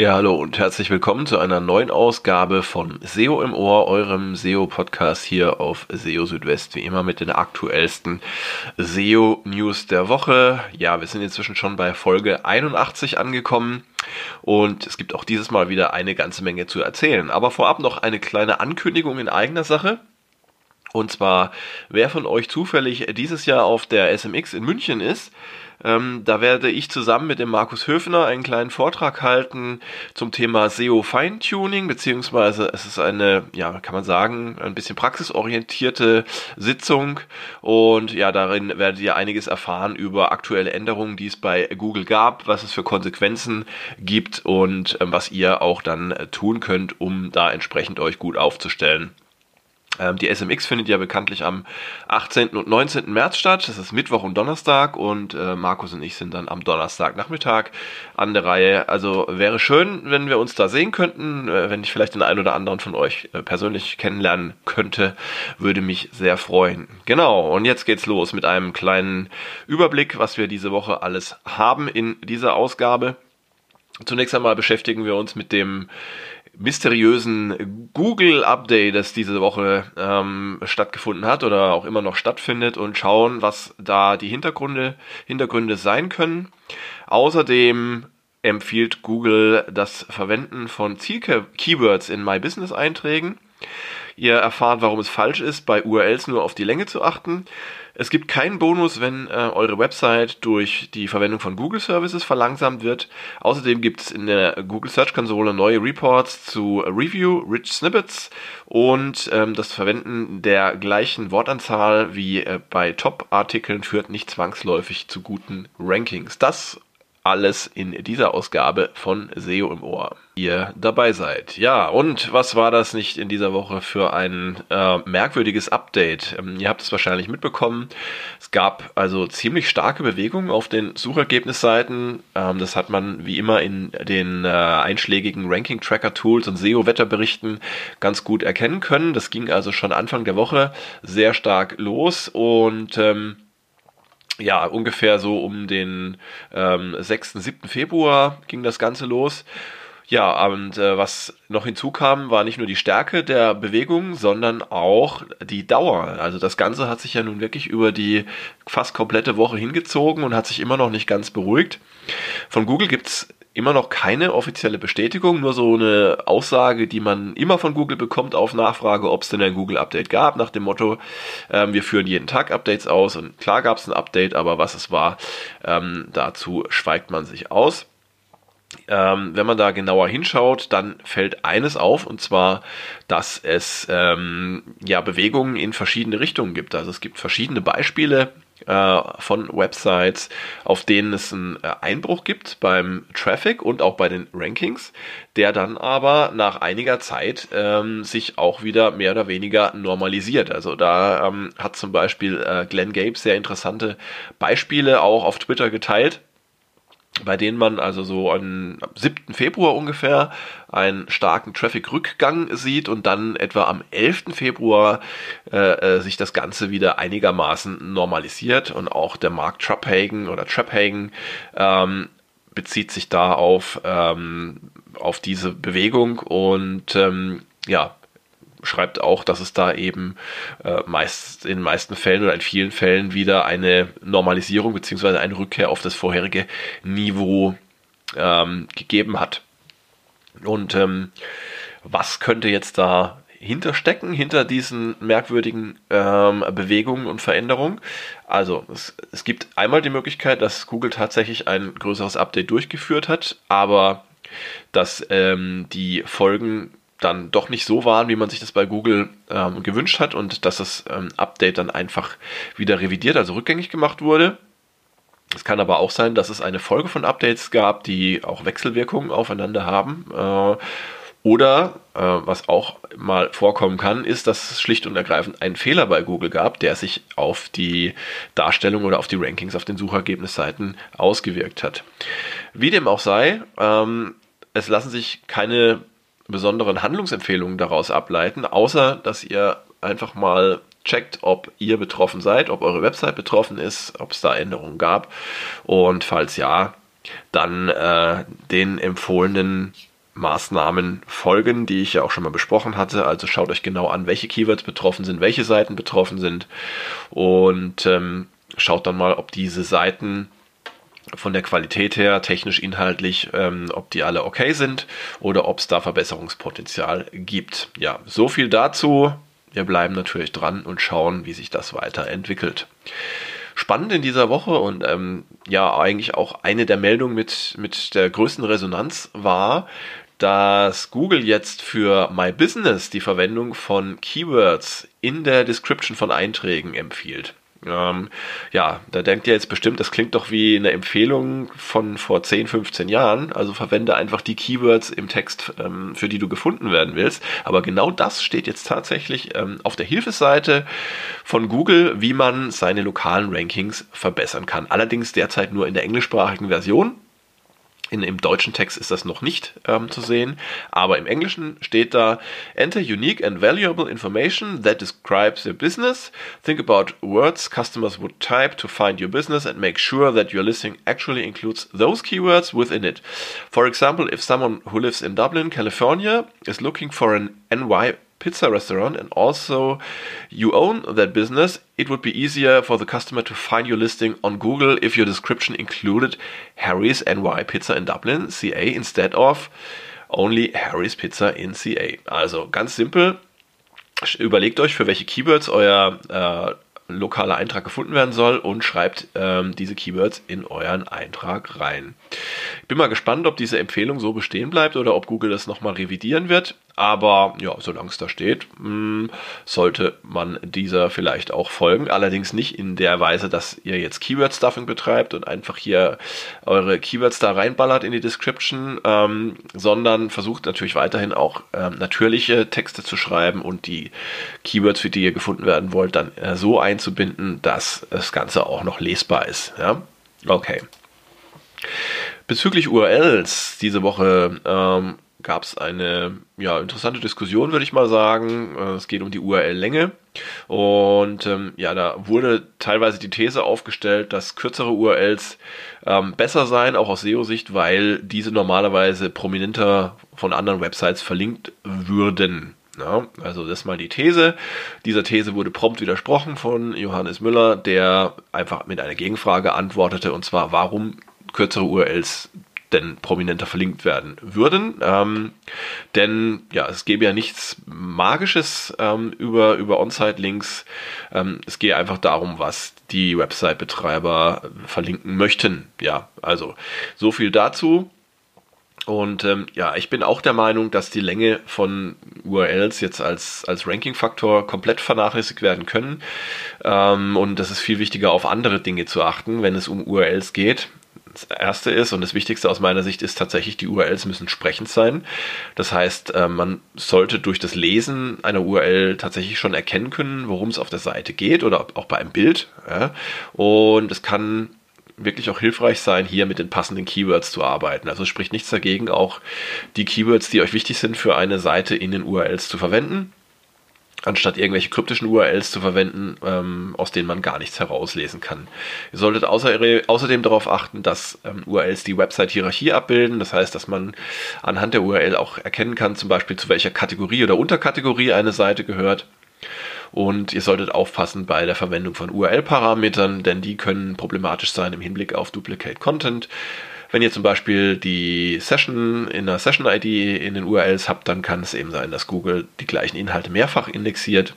Ja, hallo und herzlich willkommen zu einer neuen Ausgabe von SEO im Ohr, eurem SEO-Podcast hier auf SEO Südwest, wie immer mit den aktuellsten SEO-News der Woche. Ja, wir sind inzwischen schon bei Folge 81 angekommen und es gibt auch dieses Mal wieder eine ganze Menge zu erzählen. Aber vorab noch eine kleine Ankündigung in eigener Sache. Und zwar, wer von euch zufällig dieses Jahr auf der SMX in München ist, ähm, da werde ich zusammen mit dem Markus Höfner einen kleinen Vortrag halten zum Thema SEO Feintuning, beziehungsweise es ist eine, ja, kann man sagen, ein bisschen praxisorientierte Sitzung und ja, darin werdet ihr einiges erfahren über aktuelle Änderungen, die es bei Google gab, was es für Konsequenzen gibt und ähm, was ihr auch dann äh, tun könnt, um da entsprechend euch gut aufzustellen. Ähm, die SMX findet ja bekanntlich am 18. und 19. März statt. Das ist Mittwoch und Donnerstag und äh, Markus und ich sind dann am Donnerstagnachmittag an der Reihe. Also wäre schön, wenn wir uns da sehen könnten, äh, wenn ich vielleicht den einen oder anderen von euch äh, persönlich kennenlernen könnte, würde mich sehr freuen. Genau, und jetzt geht's los mit einem kleinen Überblick, was wir diese Woche alles haben in dieser Ausgabe. Zunächst einmal beschäftigen wir uns mit dem mysteriösen Google-Update, das diese Woche ähm, stattgefunden hat oder auch immer noch stattfindet und schauen, was da die Hintergründe, Hintergründe sein können. Außerdem empfiehlt Google das Verwenden von Ziel-Keywords in My Business-Einträgen. Ihr erfahrt, warum es falsch ist, bei URLs nur auf die Länge zu achten. Es gibt keinen Bonus, wenn äh, eure Website durch die Verwendung von Google Services verlangsamt wird. Außerdem gibt es in der Google Search Konsole neue Reports zu Review, Rich Snippets und ähm, das Verwenden der gleichen Wortanzahl wie äh, bei Top-Artikeln führt nicht zwangsläufig zu guten Rankings. Das alles in dieser Ausgabe von SEO im Ohr. Ihr dabei seid. Ja, und was war das nicht in dieser Woche für ein äh, merkwürdiges Update? Ähm, ihr habt es wahrscheinlich mitbekommen. Es gab also ziemlich starke Bewegungen auf den Suchergebnisseiten. Ähm, das hat man wie immer in den äh, einschlägigen Ranking-Tracker-Tools und SEO-Wetterberichten ganz gut erkennen können. Das ging also schon Anfang der Woche sehr stark los und ähm, ja, ungefähr so um den ähm, 6., 7. Februar ging das Ganze los. Ja, und äh, was noch hinzukam, war nicht nur die Stärke der Bewegung, sondern auch die Dauer. Also das Ganze hat sich ja nun wirklich über die fast komplette Woche hingezogen und hat sich immer noch nicht ganz beruhigt. Von Google gibt's immer noch keine offizielle Bestätigung, nur so eine Aussage, die man immer von Google bekommt auf Nachfrage, ob es denn ein Google-Update gab, nach dem Motto, ähm, wir führen jeden Tag Updates aus und klar gab es ein Update, aber was es war, ähm, dazu schweigt man sich aus. Ähm, wenn man da genauer hinschaut, dann fällt eines auf, und zwar, dass es ähm, ja Bewegungen in verschiedene Richtungen gibt. Also es gibt verschiedene Beispiele äh, von Websites, auf denen es einen äh, Einbruch gibt beim Traffic und auch bei den Rankings, der dann aber nach einiger Zeit ähm, sich auch wieder mehr oder weniger normalisiert. Also da ähm, hat zum Beispiel äh, Glenn Gabe sehr interessante Beispiele auch auf Twitter geteilt bei denen man also so am 7. Februar ungefähr einen starken Traffic-Rückgang sieht und dann etwa am 11. Februar äh, äh, sich das Ganze wieder einigermaßen normalisiert und auch der Markt Traphagen oder Traphagen ähm, bezieht sich da auf, ähm, auf diese Bewegung und ähm, ja, schreibt auch, dass es da eben äh, meist in den meisten Fällen oder in vielen Fällen wieder eine Normalisierung bzw. eine Rückkehr auf das vorherige Niveau ähm, gegeben hat. Und ähm, was könnte jetzt da hinterstecken, hinter diesen merkwürdigen ähm, Bewegungen und Veränderungen. Also es, es gibt einmal die Möglichkeit, dass Google tatsächlich ein größeres Update durchgeführt hat, aber dass ähm, die Folgen dann doch nicht so waren, wie man sich das bei Google ähm, gewünscht hat und dass das ähm, Update dann einfach wieder revidiert, also rückgängig gemacht wurde. Es kann aber auch sein, dass es eine Folge von Updates gab, die auch Wechselwirkungen aufeinander haben. Äh, oder äh, was auch mal vorkommen kann, ist, dass es schlicht und ergreifend einen Fehler bei Google gab, der sich auf die Darstellung oder auf die Rankings auf den Suchergebnisseiten ausgewirkt hat. Wie dem auch sei, ähm, es lassen sich keine besonderen Handlungsempfehlungen daraus ableiten, außer dass ihr einfach mal checkt, ob ihr betroffen seid, ob eure Website betroffen ist, ob es da Änderungen gab und falls ja, dann äh, den empfohlenen Maßnahmen folgen, die ich ja auch schon mal besprochen hatte. Also schaut euch genau an, welche Keywords betroffen sind, welche Seiten betroffen sind und ähm, schaut dann mal, ob diese Seiten von der Qualität her, technisch, inhaltlich, ähm, ob die alle okay sind oder ob es da Verbesserungspotenzial gibt. Ja, so viel dazu. Wir bleiben natürlich dran und schauen, wie sich das weiterentwickelt. Spannend in dieser Woche und ähm, ja, eigentlich auch eine der Meldungen mit, mit der größten Resonanz war, dass Google jetzt für My Business die Verwendung von Keywords in der Description von Einträgen empfiehlt. Ähm, ja, da denkt ihr jetzt bestimmt, das klingt doch wie eine Empfehlung von vor 10, 15 Jahren. Also verwende einfach die Keywords im Text, ähm, für die du gefunden werden willst. Aber genau das steht jetzt tatsächlich ähm, auf der Hilfeseite von Google, wie man seine lokalen Rankings verbessern kann. Allerdings derzeit nur in der englischsprachigen Version. In, Im deutschen Text ist das noch nicht ähm, zu sehen, aber im Englischen steht da Enter unique and valuable information that describes your business. Think about words customers would type to find your business and make sure that your listing actually includes those keywords within it. For example, if someone who lives in Dublin, California is looking for an NY pizza restaurant and also you own that business, it would be easier for the customer to find your listing on Google if your description included Harry's NY Pizza in Dublin, CA, instead of only Harry's Pizza in CA. Also ganz simpel. Überlegt euch, für welche Keywords euer äh, lokaler Eintrag gefunden werden soll und schreibt ähm, diese Keywords in euren Eintrag rein. Ich bin mal gespannt, ob diese Empfehlung so bestehen bleibt oder ob Google das nochmal revidieren wird. Aber ja, solange es da steht, hm, sollte man dieser vielleicht auch folgen. Allerdings nicht in der Weise, dass ihr jetzt Keyword-Stuffing betreibt und einfach hier eure Keywords da reinballert in die Description, ähm, sondern versucht natürlich weiterhin auch ähm, natürliche Texte zu schreiben und die Keywords, für die ihr gefunden werden wollt, dann äh, so einzubinden, dass das Ganze auch noch lesbar ist. Ja? Okay. Bezüglich URLs diese Woche ähm, gab es eine ja, interessante Diskussion, würde ich mal sagen. Äh, es geht um die URL-Länge. Und ähm, ja, da wurde teilweise die These aufgestellt, dass kürzere URLs ähm, besser seien, auch aus SEO-Sicht, weil diese normalerweise prominenter von anderen Websites verlinkt würden. Ja, also das ist mal die These. Dieser These wurde prompt widersprochen von Johannes Müller, der einfach mit einer Gegenfrage antwortete, und zwar, warum kürzere URLs denn prominenter verlinkt werden würden. Ähm, denn ja, es gäbe ja nichts Magisches ähm, über, über On-Site-Links. Ähm, es gehe einfach darum, was die Website-Betreiber verlinken möchten. Ja, also so viel dazu. Und ähm, ja, ich bin auch der Meinung, dass die Länge von URLs jetzt als, als Ranking-Faktor komplett vernachlässigt werden können. Ähm, und das ist viel wichtiger, auf andere Dinge zu achten, wenn es um URLs geht. Das erste ist und das Wichtigste aus meiner Sicht ist tatsächlich, die URLs müssen sprechend sein. Das heißt, äh, man sollte durch das Lesen einer URL tatsächlich schon erkennen können, worum es auf der Seite geht oder auch bei einem Bild. Und es kann wirklich auch hilfreich sein, hier mit den passenden Keywords zu arbeiten. Also spricht nichts dagegen, auch die Keywords, die euch wichtig sind für eine Seite in den URLs zu verwenden anstatt irgendwelche kryptischen URLs zu verwenden, ähm, aus denen man gar nichts herauslesen kann. Ihr solltet außer, außerdem darauf achten, dass ähm, URLs die Website-Hierarchie abbilden. Das heißt, dass man anhand der URL auch erkennen kann, zum Beispiel zu welcher Kategorie oder Unterkategorie eine Seite gehört. Und ihr solltet aufpassen bei der Verwendung von URL-Parametern, denn die können problematisch sein im Hinblick auf Duplicate Content. Wenn ihr zum Beispiel die Session in der Session-ID in den URLs habt, dann kann es eben sein, dass Google die gleichen Inhalte mehrfach indexiert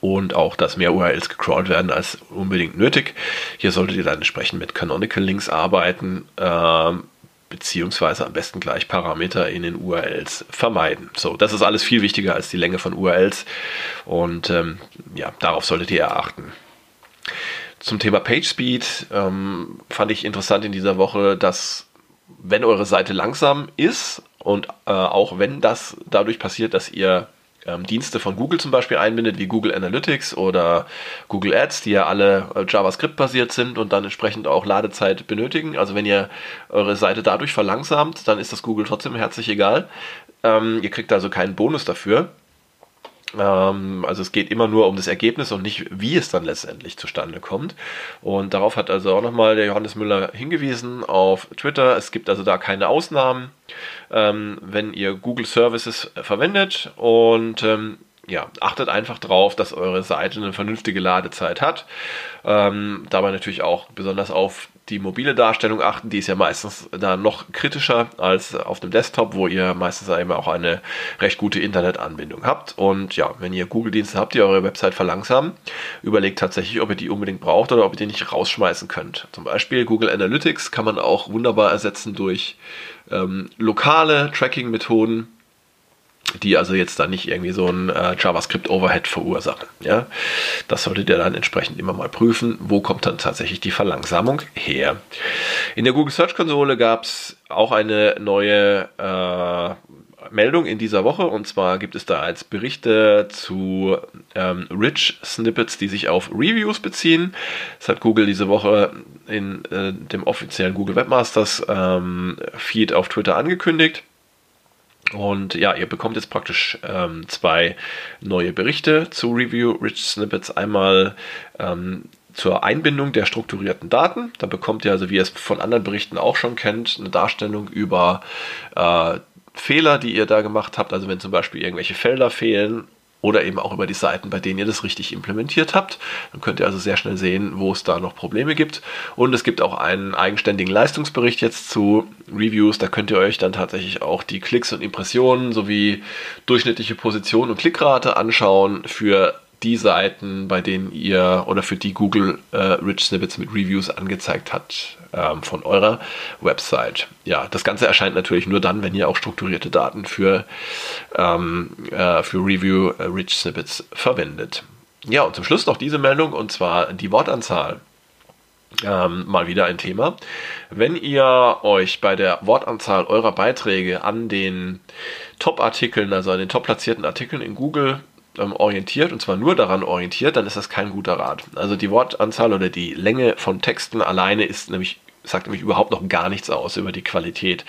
und auch, dass mehr URLs gecrawlt werden als unbedingt nötig. Hier solltet ihr dann entsprechend mit Canonical Links arbeiten, äh, beziehungsweise am besten gleich Parameter in den URLs vermeiden. So, das ist alles viel wichtiger als die Länge von URLs und ähm, ja, darauf solltet ihr achten. Zum Thema PageSpeed ähm, fand ich interessant in dieser Woche, dass wenn eure Seite langsam ist und äh, auch wenn das dadurch passiert, dass ihr ähm, Dienste von Google zum Beispiel einbindet, wie Google Analytics oder Google Ads, die ja alle äh, JavaScript-basiert sind und dann entsprechend auch Ladezeit benötigen. Also wenn ihr eure Seite dadurch verlangsamt, dann ist das Google trotzdem herzlich egal. Ähm, ihr kriegt also keinen Bonus dafür. Ähm, also es geht immer nur um das Ergebnis und nicht, wie es dann letztendlich zustande kommt. Und darauf hat also auch nochmal der Johannes Müller hingewiesen auf Twitter. Es gibt also da keine Ausnahmen, ähm, wenn ihr Google Services verwendet und ähm, ja, achtet einfach drauf, dass eure Seite eine vernünftige Ladezeit hat. Dabei natürlich auch besonders auf die mobile Darstellung achten, die ist ja meistens da noch kritischer als auf dem Desktop, wo ihr meistens eben auch eine recht gute Internetanbindung habt. Und ja, wenn ihr Google-Dienste habt, die eure Website verlangsamen, überlegt tatsächlich, ob ihr die unbedingt braucht oder ob ihr die nicht rausschmeißen könnt. Zum Beispiel Google Analytics kann man auch wunderbar ersetzen durch ähm, lokale Tracking-Methoden die also jetzt dann nicht irgendwie so ein äh, JavaScript-Overhead verursachen. Ja? Das solltet ihr dann entsprechend immer mal prüfen, wo kommt dann tatsächlich die Verlangsamung her. In der Google Search Konsole gab es auch eine neue äh, Meldung in dieser Woche und zwar gibt es da als Berichte zu ähm, Rich Snippets, die sich auf Reviews beziehen. Das hat Google diese Woche in äh, dem offiziellen Google Webmasters ähm, Feed auf Twitter angekündigt. Und ja, ihr bekommt jetzt praktisch ähm, zwei neue Berichte zu Review Rich Snippets. Einmal ähm, zur Einbindung der strukturierten Daten. Da bekommt ihr also, wie ihr es von anderen Berichten auch schon kennt, eine Darstellung über äh, Fehler, die ihr da gemacht habt. Also wenn zum Beispiel irgendwelche Felder fehlen oder eben auch über die Seiten, bei denen ihr das richtig implementiert habt. Dann könnt ihr also sehr schnell sehen, wo es da noch Probleme gibt. Und es gibt auch einen eigenständigen Leistungsbericht jetzt zu Reviews. Da könnt ihr euch dann tatsächlich auch die Klicks und Impressionen sowie durchschnittliche Position und Klickrate anschauen für die Seiten, bei denen ihr oder für die Google äh, Rich Snippets mit Reviews angezeigt hat ähm, von eurer Website. Ja, das Ganze erscheint natürlich nur dann, wenn ihr auch strukturierte Daten für, ähm, äh, für Review äh, Rich Snippets verwendet. Ja, und zum Schluss noch diese Meldung und zwar die Wortanzahl. Ähm, mal wieder ein Thema. Wenn ihr euch bei der Wortanzahl eurer Beiträge an den Top-Artikeln, also an den top platzierten Artikeln in Google ähm, orientiert, und zwar nur daran orientiert, dann ist das kein guter Rat. Also die Wortanzahl oder die Länge von Texten alleine ist nämlich, sagt nämlich überhaupt noch gar nichts aus über die Qualität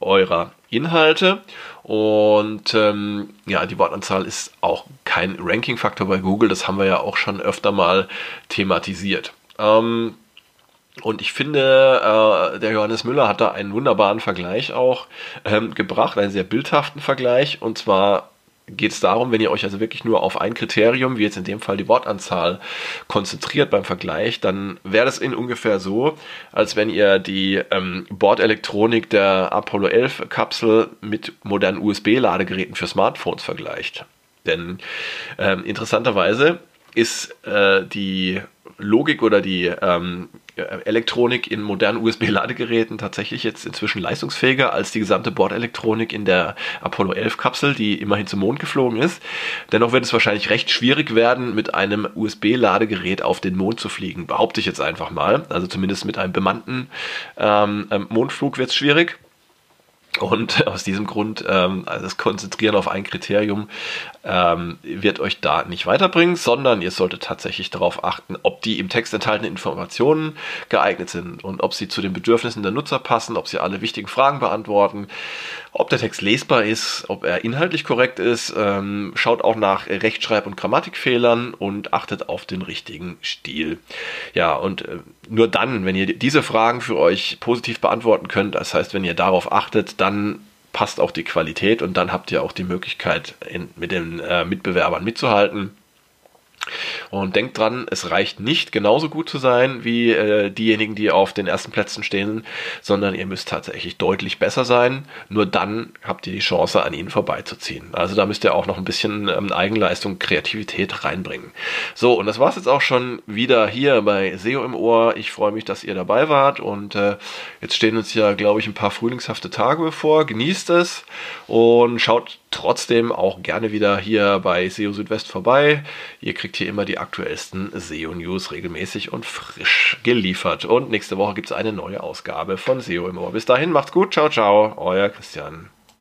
eurer Inhalte. Und ähm, ja, die Wortanzahl ist auch kein Ranking-Faktor bei Google, das haben wir ja auch schon öfter mal thematisiert. Ähm, und ich finde, äh, der Johannes Müller hat da einen wunderbaren Vergleich auch ähm, gebracht, einen sehr bildhaften Vergleich. Und zwar geht es darum, wenn ihr euch also wirklich nur auf ein Kriterium, wie jetzt in dem Fall die Wortanzahl, konzentriert beim Vergleich, dann wäre das in ungefähr so, als wenn ihr die ähm, Bordelektronik der Apollo 11 Kapsel mit modernen USB-Ladegeräten für Smartphones vergleicht. Denn ähm, interessanterweise ist äh, die Logik oder die ähm, Elektronik in modernen USB-Ladegeräten tatsächlich jetzt inzwischen leistungsfähiger als die gesamte Bordelektronik in der Apollo 11 Kapsel, die immerhin zum Mond geflogen ist. Dennoch wird es wahrscheinlich recht schwierig werden, mit einem USB-Ladegerät auf den Mond zu fliegen, behaupte ich jetzt einfach mal. Also zumindest mit einem bemannten ähm, ähm Mondflug wird es schwierig. Und aus diesem Grund, ähm, also das Konzentrieren auf ein Kriterium ähm, wird euch da nicht weiterbringen, sondern ihr solltet tatsächlich darauf achten, ob die im Text enthaltenen Informationen geeignet sind und ob sie zu den Bedürfnissen der Nutzer passen, ob sie alle wichtigen Fragen beantworten, ob der Text lesbar ist, ob er inhaltlich korrekt ist. Ähm, schaut auch nach Rechtschreib- und Grammatikfehlern und achtet auf den richtigen Stil. Ja, und äh, nur dann, wenn ihr diese Fragen für euch positiv beantworten könnt, das heißt, wenn ihr darauf achtet, dann passt auch die Qualität und dann habt ihr auch die Möglichkeit, in, mit den äh, Mitbewerbern mitzuhalten. Und denkt dran, es reicht nicht genauso gut zu sein wie äh, diejenigen, die auf den ersten Plätzen stehen, sondern ihr müsst tatsächlich deutlich besser sein. Nur dann habt ihr die Chance, an ihnen vorbeizuziehen. Also da müsst ihr auch noch ein bisschen ähm, Eigenleistung, Kreativität reinbringen. So, und das war's jetzt auch schon wieder hier bei SEO im Ohr. Ich freue mich, dass ihr dabei wart und äh, jetzt stehen uns ja, glaube ich, ein paar frühlingshafte Tage bevor. Genießt es und schaut trotzdem auch gerne wieder hier bei SEO Südwest vorbei. Ihr kriegt hier immer die aktuellsten SEO-News regelmäßig und frisch geliefert. Und nächste Woche gibt es eine neue Ausgabe von SEO im Ohr. Bis dahin, macht's gut, ciao, ciao, euer Christian.